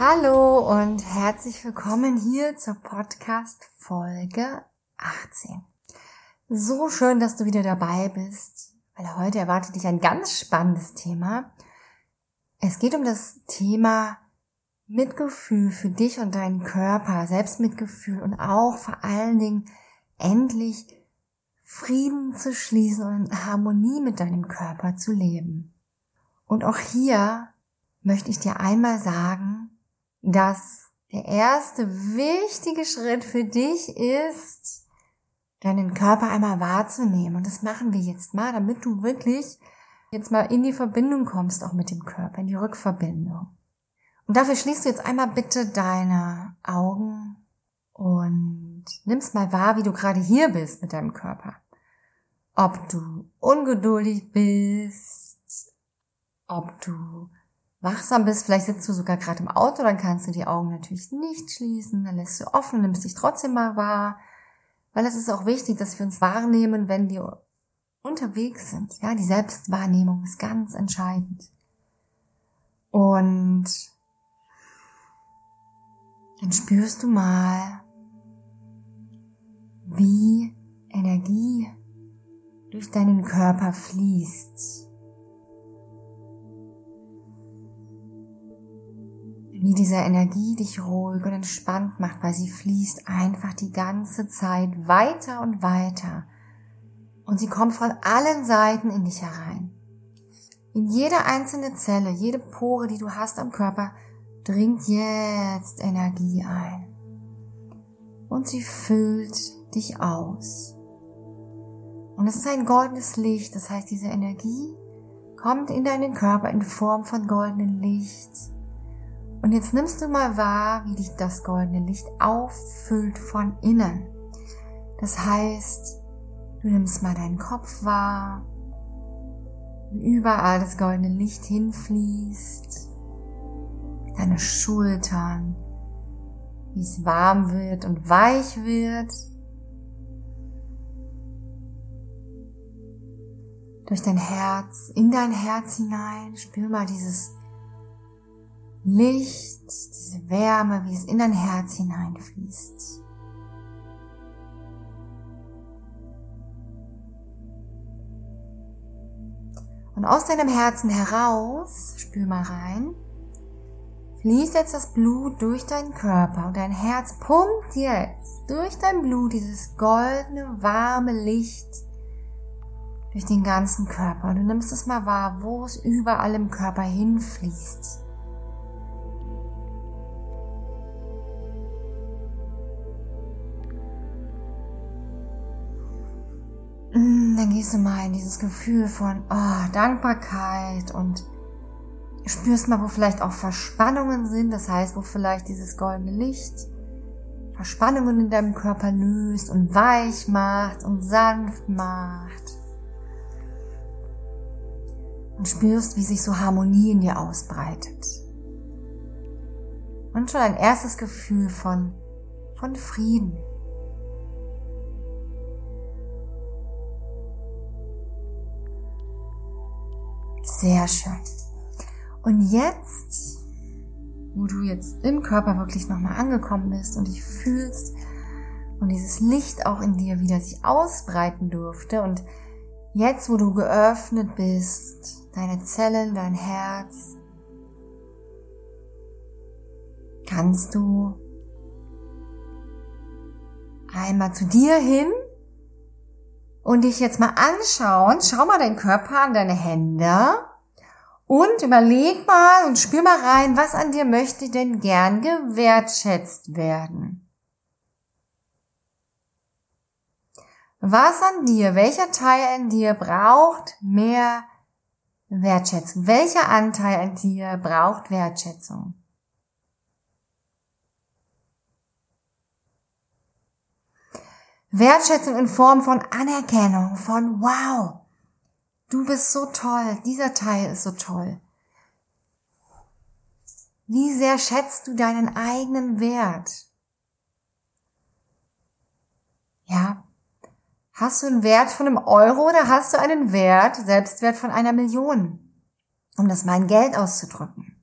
Hallo und herzlich willkommen hier zur Podcast Folge 18. So schön, dass du wieder dabei bist, weil heute erwartet dich ein ganz spannendes Thema. Es geht um das Thema Mitgefühl für dich und deinen Körper, Selbstmitgefühl und auch vor allen Dingen endlich Frieden zu schließen und in Harmonie mit deinem Körper zu leben. Und auch hier möchte ich dir einmal sagen, dass der erste wichtige Schritt für dich ist, deinen Körper einmal wahrzunehmen. Und das machen wir jetzt mal, damit du wirklich jetzt mal in die Verbindung kommst, auch mit dem Körper, in die Rückverbindung. Und dafür schließt du jetzt einmal bitte deine Augen und nimmst mal wahr, wie du gerade hier bist mit deinem Körper. Ob du ungeduldig bist, ob du wachsam bist, vielleicht sitzt du sogar gerade im Auto, dann kannst du die Augen natürlich nicht schließen, dann lässt du offen, nimmst dich trotzdem mal wahr, weil es ist auch wichtig, dass wir uns wahrnehmen, wenn wir unterwegs sind. Ja, die Selbstwahrnehmung ist ganz entscheidend. Und dann spürst du mal, wie Energie durch deinen Körper fließt. Wie diese Energie dich ruhig und entspannt macht, weil sie fließt einfach die ganze Zeit weiter und weiter. Und sie kommt von allen Seiten in dich herein. In jede einzelne Zelle, jede Pore, die du hast am Körper, dringt jetzt Energie ein. Und sie füllt dich aus. Und es ist ein goldenes Licht, das heißt, diese Energie kommt in deinen Körper in Form von goldenem Licht und jetzt nimmst du mal wahr, wie dich das goldene Licht auffüllt von innen. Das heißt, du nimmst mal deinen Kopf wahr, wie überall das goldene Licht hinfließt, deine Schultern, wie es warm wird und weich wird. Durch dein Herz, in dein Herz hinein, spür mal dieses Licht, diese Wärme, wie es in dein Herz hineinfließt. Und aus deinem Herzen heraus, spür mal rein, fließt jetzt das Blut durch deinen Körper und dein Herz pumpt jetzt durch dein Blut dieses goldene, warme Licht durch den ganzen Körper. Und du nimmst es mal wahr, wo es überall im Körper hinfließt. Mm, dann gehst du mal in dieses Gefühl von oh, Dankbarkeit und spürst mal, wo vielleicht auch Verspannungen sind, das heißt, wo vielleicht dieses goldene Licht Verspannungen in deinem Körper löst und weich macht und sanft macht. Und spürst, wie sich so Harmonie in dir ausbreitet. und schon ein erstes Gefühl von, von Frieden. Sehr schön. Und jetzt, wo du jetzt im Körper wirklich nochmal angekommen bist und dich fühlst und dieses Licht auch in dir wieder sich ausbreiten durfte und jetzt, wo du geöffnet bist, deine Zellen, dein Herz, kannst du einmal zu dir hin und dich jetzt mal anschauen. Schau mal deinen Körper an, deine Hände und überleg mal und spür mal rein, was an dir möchte denn gern gewertschätzt werden. Was an dir, welcher Teil in dir braucht mehr Wertschätzung? Welcher Anteil an dir braucht Wertschätzung? Wertschätzung in Form von Anerkennung, von wow, du bist so toll, dieser Teil ist so toll. Wie sehr schätzt du deinen eigenen Wert? Ja. Hast du einen Wert von einem Euro oder hast du einen Wert, Selbstwert von einer Million? Um das mal in Geld auszudrücken.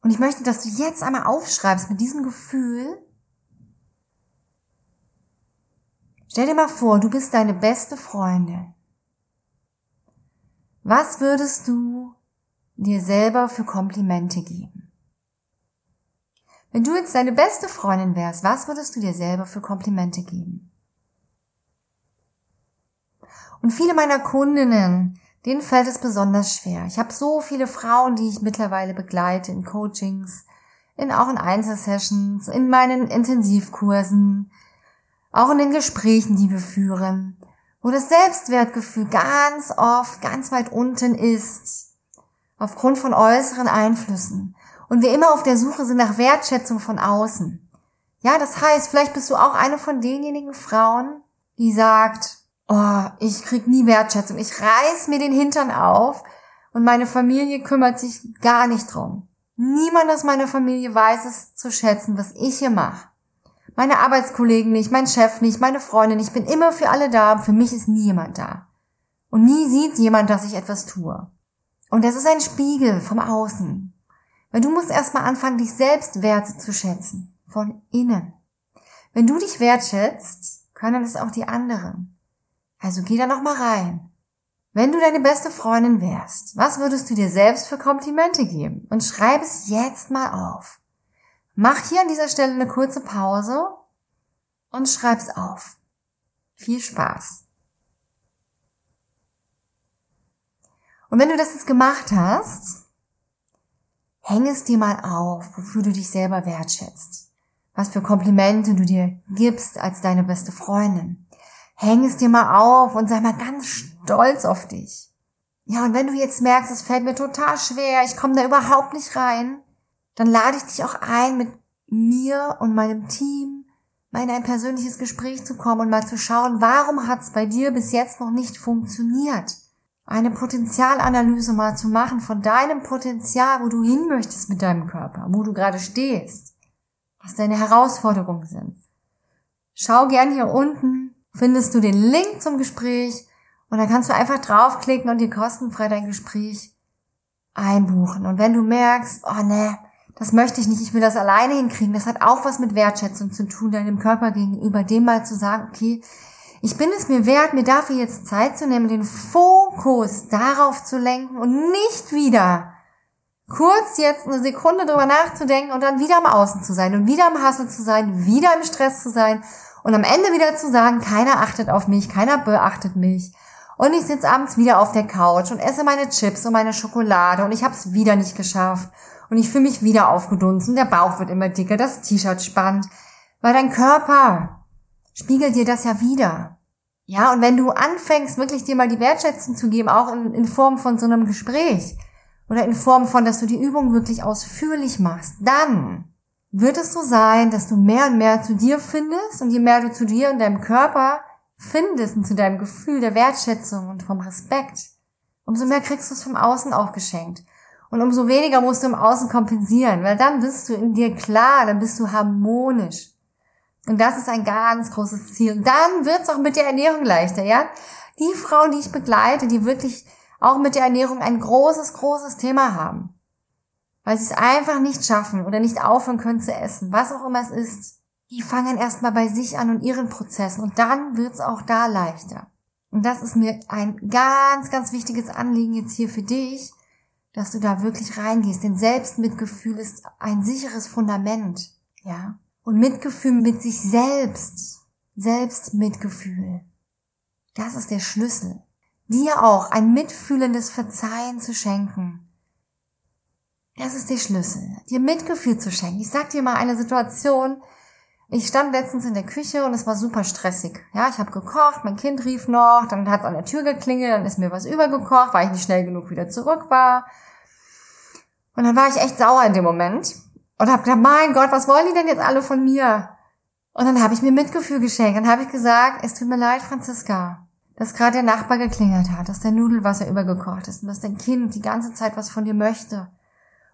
Und ich möchte, dass du jetzt einmal aufschreibst mit diesem Gefühl, Stell dir mal vor, du bist deine beste Freundin. Was würdest du dir selber für Komplimente geben? Wenn du jetzt deine beste Freundin wärst, was würdest du dir selber für Komplimente geben? Und viele meiner Kundinnen, denen fällt es besonders schwer. Ich habe so viele Frauen, die ich mittlerweile begleite in Coachings, in auch in Einzelsessions, in meinen Intensivkursen, auch in den Gesprächen, die wir führen, wo das Selbstwertgefühl ganz oft ganz weit unten ist, aufgrund von äußeren Einflüssen und wir immer auf der Suche sind nach Wertschätzung von außen. Ja, das heißt, vielleicht bist du auch eine von denjenigen Frauen, die sagt, oh, ich krieg nie Wertschätzung, ich reiß mir den Hintern auf und meine Familie kümmert sich gar nicht drum. Niemand aus meiner Familie weiß es zu schätzen, was ich hier mache meine Arbeitskollegen nicht, mein Chef nicht, meine Freunde nicht. Ich bin immer für alle da. Für mich ist nie jemand da. Und nie sieht jemand, dass ich etwas tue. Und das ist ein Spiegel vom Außen. Weil du musst erstmal anfangen, dich selbst wert zu schätzen. Von innen. Wenn du dich wertschätzt, können es auch die anderen. Also geh da noch mal rein. Wenn du deine beste Freundin wärst, was würdest du dir selbst für Komplimente geben? Und schreib es jetzt mal auf. Mach hier an dieser Stelle eine kurze Pause und schreib's auf. Viel Spaß. Und wenn du das jetzt gemacht hast, häng es dir mal auf, wofür du dich selber wertschätzt. Was für Komplimente du dir gibst als deine beste Freundin. Häng es dir mal auf und sei mal ganz stolz auf dich. Ja, und wenn du jetzt merkst, es fällt mir total schwer, ich komme da überhaupt nicht rein, dann lade ich dich auch ein, mit mir und meinem Team mal in ein persönliches Gespräch zu kommen und mal zu schauen, warum hat es bei dir bis jetzt noch nicht funktioniert? Eine Potenzialanalyse mal zu machen von deinem Potenzial, wo du hin möchtest mit deinem Körper, wo du gerade stehst, was deine Herausforderungen sind. Schau gern hier unten, findest du den Link zum Gespräch und dann kannst du einfach draufklicken und dir kostenfrei dein Gespräch einbuchen. Und wenn du merkst, oh ne, das möchte ich nicht, ich will das alleine hinkriegen. Das hat auch was mit Wertschätzung zu tun, deinem Körper gegenüber, dem mal zu sagen, okay, ich bin es mir wert, mir dafür jetzt Zeit zu nehmen, den Fokus darauf zu lenken und nicht wieder kurz jetzt eine Sekunde drüber nachzudenken und dann wieder am Außen zu sein und wieder am Hassel zu sein, wieder im Stress zu sein und am Ende wieder zu sagen, keiner achtet auf mich, keiner beachtet mich. Und ich sitze abends wieder auf der Couch und esse meine Chips und meine Schokolade und ich habe es wieder nicht geschafft und ich fühle mich wieder aufgedunsen, der Bauch wird immer dicker, das T-Shirt spannt, weil dein Körper spiegelt dir das ja wieder. Ja, und wenn du anfängst, wirklich dir mal die Wertschätzung zu geben, auch in, in Form von so einem Gespräch oder in Form von, dass du die Übung wirklich ausführlich machst, dann wird es so sein, dass du mehr und mehr zu dir findest und je mehr du zu dir und deinem Körper findest und zu deinem Gefühl der Wertschätzung und vom Respekt, umso mehr kriegst du es vom Außen auch geschenkt. Und umso weniger musst du im Außen kompensieren, weil dann bist du in dir klar, dann bist du harmonisch. Und das ist ein ganz großes Ziel. Und dann wird's auch mit der Ernährung leichter, ja? Die Frauen, die ich begleite, die wirklich auch mit der Ernährung ein großes, großes Thema haben. Weil sie es einfach nicht schaffen oder nicht aufhören können zu essen, was auch immer es ist. Die fangen erstmal bei sich an und ihren Prozessen und dann wird's auch da leichter. Und das ist mir ein ganz, ganz wichtiges Anliegen jetzt hier für dich, dass du da wirklich reingehst. Denn Selbstmitgefühl ist ein sicheres Fundament, ja. Und Mitgefühl mit sich selbst, Selbstmitgefühl, das ist der Schlüssel. Dir auch ein mitfühlendes Verzeihen zu schenken. Das ist der Schlüssel. Dir Mitgefühl zu schenken. Ich sag dir mal eine Situation, ich stand letztens in der Küche und es war super stressig. Ja, ich habe gekocht, mein Kind rief noch, dann hat es an der Tür geklingelt, dann ist mir was übergekocht, weil ich nicht schnell genug wieder zurück war. Und dann war ich echt sauer in dem Moment und habe gedacht, mein Gott, was wollen die denn jetzt alle von mir? Und dann habe ich mir Mitgefühl geschenkt. Dann habe ich gesagt, es tut mir leid, Franziska, dass gerade der Nachbar geklingelt hat, dass dein Nudelwasser übergekocht ist und dass dein Kind die ganze Zeit was von dir möchte.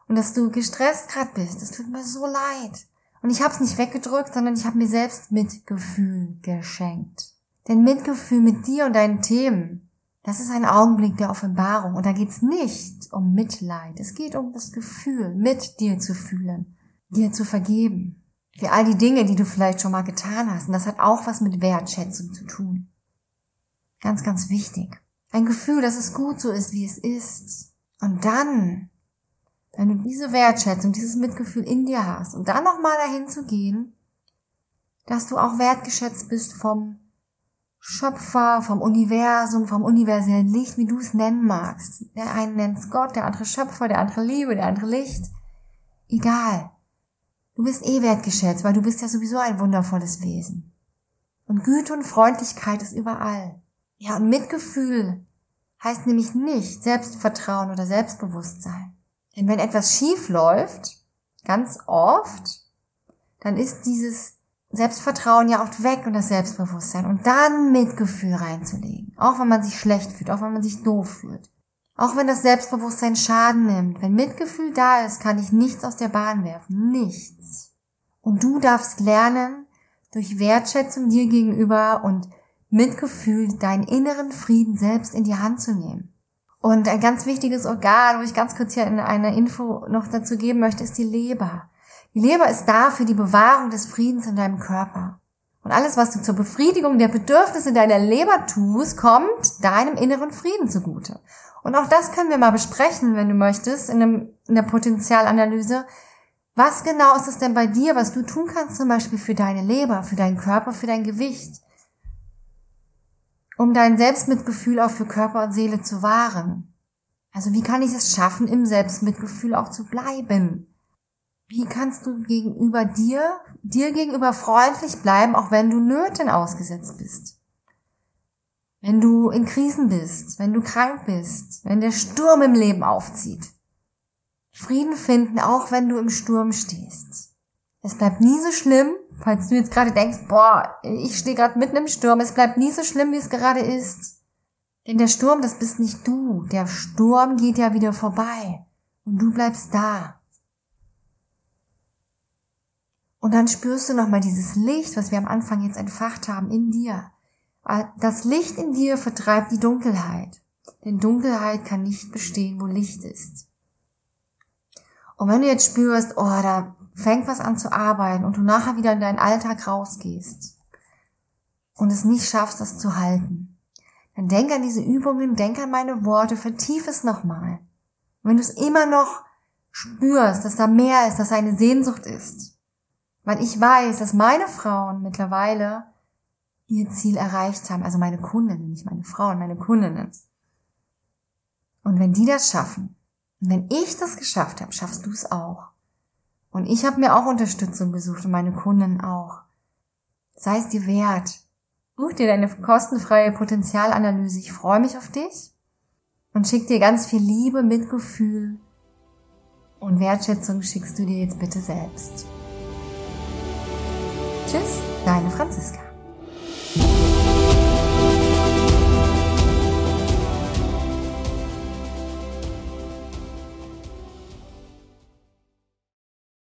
Und dass du gestresst gerade bist. Es tut mir so leid. Und ich habe es nicht weggedrückt, sondern ich habe mir selbst Mitgefühl geschenkt. Denn Mitgefühl mit dir und deinen Themen, das ist ein Augenblick der Offenbarung. Und da geht's nicht um Mitleid. Es geht um das Gefühl, mit dir zu fühlen, dir zu vergeben. Für all die Dinge, die du vielleicht schon mal getan hast. Und das hat auch was mit Wertschätzung zu tun. Ganz, ganz wichtig. Ein Gefühl, dass es gut so ist, wie es ist. Und dann wenn du diese Wertschätzung, dieses Mitgefühl in dir hast und dann nochmal dahin zu gehen, dass du auch wertgeschätzt bist vom Schöpfer, vom Universum, vom universellen Licht, wie du es nennen magst. Der eine nennt es Gott, der andere Schöpfer, der andere Liebe, der andere Licht. Egal. Du bist eh wertgeschätzt, weil du bist ja sowieso ein wundervolles Wesen. Und Güte und Freundlichkeit ist überall. Ja, und Mitgefühl heißt nämlich nicht Selbstvertrauen oder Selbstbewusstsein. Denn wenn etwas schief läuft, ganz oft, dann ist dieses Selbstvertrauen ja oft weg und das Selbstbewusstsein und dann Mitgefühl reinzulegen. Auch wenn man sich schlecht fühlt, auch wenn man sich doof fühlt. Auch wenn das Selbstbewusstsein Schaden nimmt. Wenn Mitgefühl da ist, kann ich nichts aus der Bahn werfen. Nichts. Und du darfst lernen, durch Wertschätzung dir gegenüber und Mitgefühl deinen inneren Frieden selbst in die Hand zu nehmen. Und ein ganz wichtiges Organ, wo ich ganz kurz hier eine Info noch dazu geben möchte, ist die Leber. Die Leber ist da für die Bewahrung des Friedens in deinem Körper. Und alles, was du zur Befriedigung der Bedürfnisse deiner Leber tust, kommt deinem inneren Frieden zugute. Und auch das können wir mal besprechen, wenn du möchtest, in, einem, in der Potenzialanalyse. Was genau ist es denn bei dir, was du tun kannst, zum Beispiel für deine Leber, für deinen Körper, für dein Gewicht? Um dein Selbstmitgefühl auch für Körper und Seele zu wahren. Also wie kann ich es schaffen, im Selbstmitgefühl auch zu bleiben? Wie kannst du gegenüber dir, dir gegenüber freundlich bleiben, auch wenn du Nöten ausgesetzt bist? Wenn du in Krisen bist, wenn du krank bist, wenn der Sturm im Leben aufzieht. Frieden finden, auch wenn du im Sturm stehst. Es bleibt nie so schlimm, Falls du jetzt gerade denkst, boah, ich stehe gerade mitten im Sturm, es bleibt nie so schlimm, wie es gerade ist. Denn der Sturm, das bist nicht du. Der Sturm geht ja wieder vorbei. Und du bleibst da. Und dann spürst du nochmal dieses Licht, was wir am Anfang jetzt entfacht haben, in dir. Das Licht in dir vertreibt die Dunkelheit. Denn Dunkelheit kann nicht bestehen, wo Licht ist. Und wenn du jetzt spürst, oh, da fängt was an zu arbeiten und du nachher wieder in deinen Alltag rausgehst und es nicht schaffst, das zu halten, dann denk an diese Übungen, denk an meine Worte, vertief es nochmal. Wenn du es immer noch spürst, dass da mehr ist, dass da eine Sehnsucht ist, weil ich weiß, dass meine Frauen mittlerweile ihr Ziel erreicht haben, also meine Kundinnen, nicht meine Frauen, meine Kundinnen. Und wenn die das schaffen, und wenn ich das geschafft habe, schaffst du es auch. Und ich habe mir auch Unterstützung gesucht und meine Kunden auch. Sei es dir wert. Buch dir deine kostenfreie Potenzialanalyse. Ich freue mich auf dich und schick dir ganz viel Liebe, Mitgefühl und Wertschätzung schickst du dir jetzt bitte selbst. Tschüss, deine Franziska.